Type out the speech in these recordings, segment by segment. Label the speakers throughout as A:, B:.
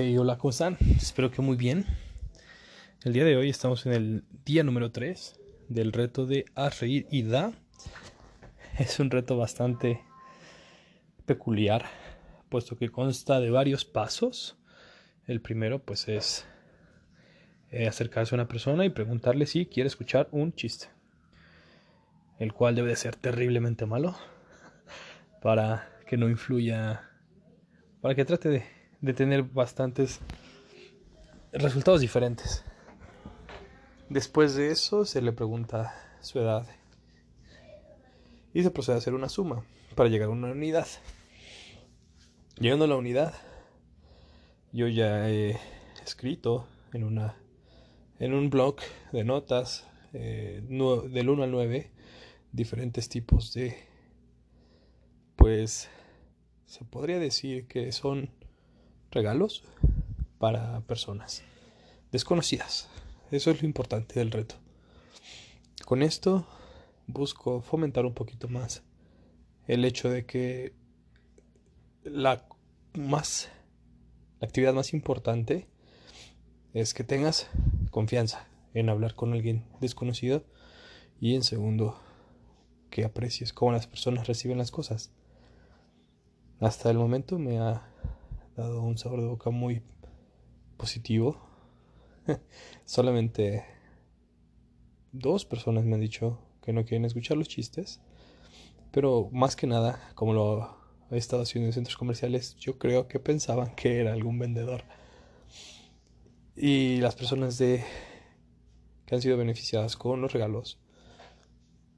A: Hola, ¿cómo? Espero que muy bien. El día de hoy estamos en el día número 3 del reto de Haz reír y da. Es un reto bastante peculiar, puesto que consta de varios pasos. El primero, pues, es eh, acercarse a una persona y preguntarle si quiere escuchar un chiste, el cual debe de ser terriblemente malo para que no influya, para que trate de de tener bastantes resultados diferentes. Después de eso se le pregunta su edad y se procede a hacer una suma para llegar a una unidad. Llegando a la unidad, yo ya he escrito en una en un blog de notas eh, del 1 al 9 diferentes tipos de pues se podría decir que son regalos para personas desconocidas. Eso es lo importante del reto. Con esto busco fomentar un poquito más el hecho de que la más la actividad más importante es que tengas confianza en hablar con alguien desconocido y en segundo que aprecies cómo las personas reciben las cosas. Hasta el momento me ha dado un sabor de boca muy positivo. Solamente dos personas me han dicho que no quieren escuchar los chistes. Pero más que nada, como lo he estado haciendo en centros comerciales, yo creo que pensaban que era algún vendedor. Y las personas de que han sido beneficiadas con los regalos,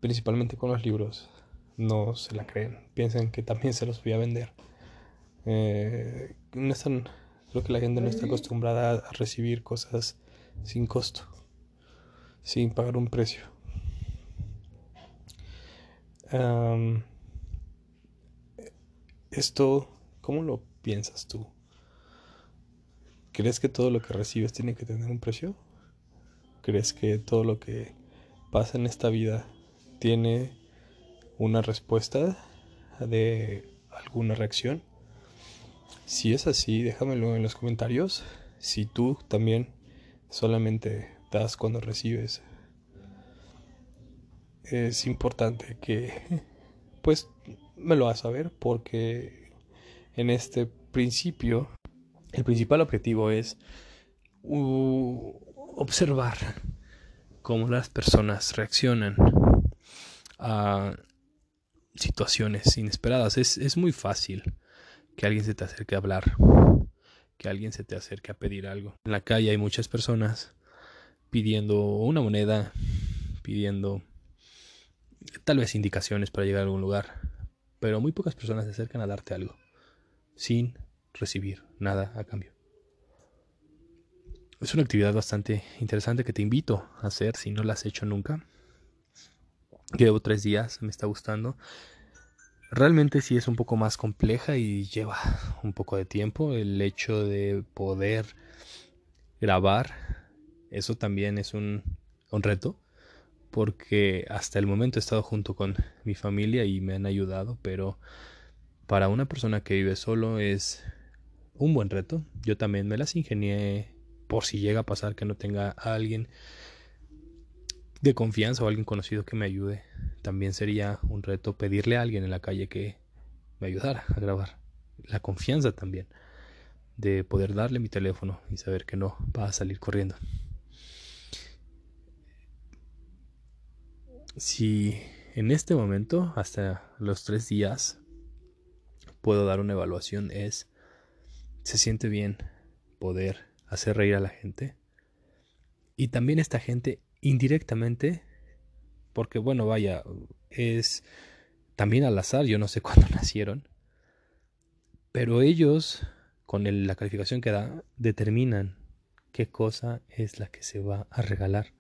A: principalmente con los libros, no se la creen. Piensan que también se los voy a vender. Eh, no están, creo que la gente no está acostumbrada a recibir cosas sin costo, sin pagar un precio. esto, ¿cómo lo piensas tú? ¿Crees que todo lo que recibes tiene que tener un precio? ¿Crees que todo lo que pasa en esta vida tiene una respuesta de alguna reacción? Si es así, déjamelo en los comentarios. Si tú también solamente das cuando recibes. Es importante que pues me lo hagas saber porque en este principio el principal objetivo es observar cómo las personas reaccionan a situaciones inesperadas. Es, es muy fácil que alguien se te acerque a hablar, que alguien se te acerque a pedir algo. En la calle hay muchas personas pidiendo una moneda, pidiendo tal vez indicaciones para llegar a algún lugar, pero muy pocas personas se acercan a darte algo sin recibir nada a cambio. Es una actividad bastante interesante que te invito a hacer si no la has hecho nunca. Llevo tres días, me está gustando. Realmente sí es un poco más compleja y lleva un poco de tiempo el hecho de poder grabar. Eso también es un, reto porque hasta el momento he estado junto con mi familia y me han ayudado, pero para una persona que vive solo es un buen reto. Yo también me las ingenié por si llega a pasar que no tenga a alguien de confianza o alguien conocido que me ayude. También sería un reto pedirle a alguien en la calle que me ayudara a grabar. La confianza también de poder darle mi teléfono y saber que no va a salir corriendo. Si en este momento, hasta los tres días, puedo dar una evaluación, es, se siente bien poder hacer reír a la gente. Y también esta gente indirectamente, porque bueno, vaya, es también al azar, yo no sé cuándo nacieron, pero ellos, con la calificación que da, determinan qué cosa es la que se va a regalar,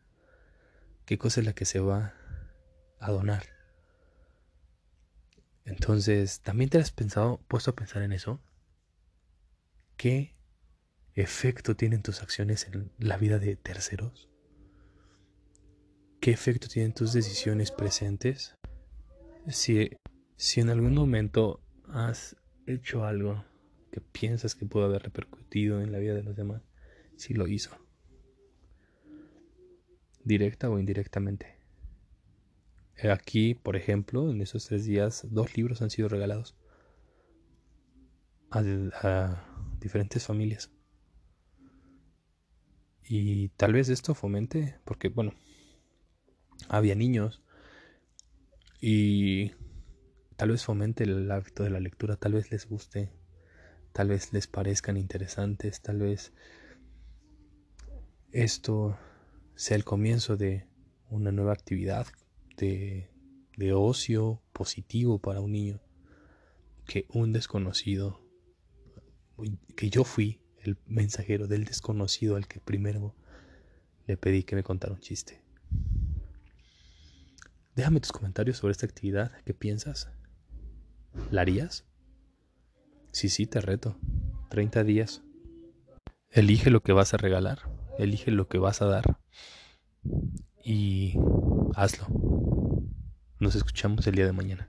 A: qué cosa es la que se va a donar. Entonces, ¿también te has pensado, puesto a pensar en eso? ¿Qué efecto tienen tus acciones en la vida de terceros? ¿Qué efecto tienen tus decisiones presentes? Si, si en algún momento has hecho algo que piensas que pudo haber repercutido en la vida de los demás, si lo hizo. Directa o indirectamente. Aquí, por ejemplo, en esos tres días, dos libros han sido regalados a, diferentes familias. Y tal vez esto fomente, porque bueno, había niños y tal vez fomente el hábito de la lectura, tal vez les guste, tal vez les parezcan interesantes, tal vez esto sea el comienzo de una nueva actividad de, de ocio positivo para un niño que un desconocido, que yo fui el mensajero del desconocido al que primero le pedí que me contara un chiste. Déjame tus comentarios sobre esta actividad. ¿Qué piensas? ¿La harías? Sí, sí, te reto. 30 días. Elige lo que vas a regalar. Elige lo que vas a dar. Y hazlo. Nos escuchamos el día de mañana.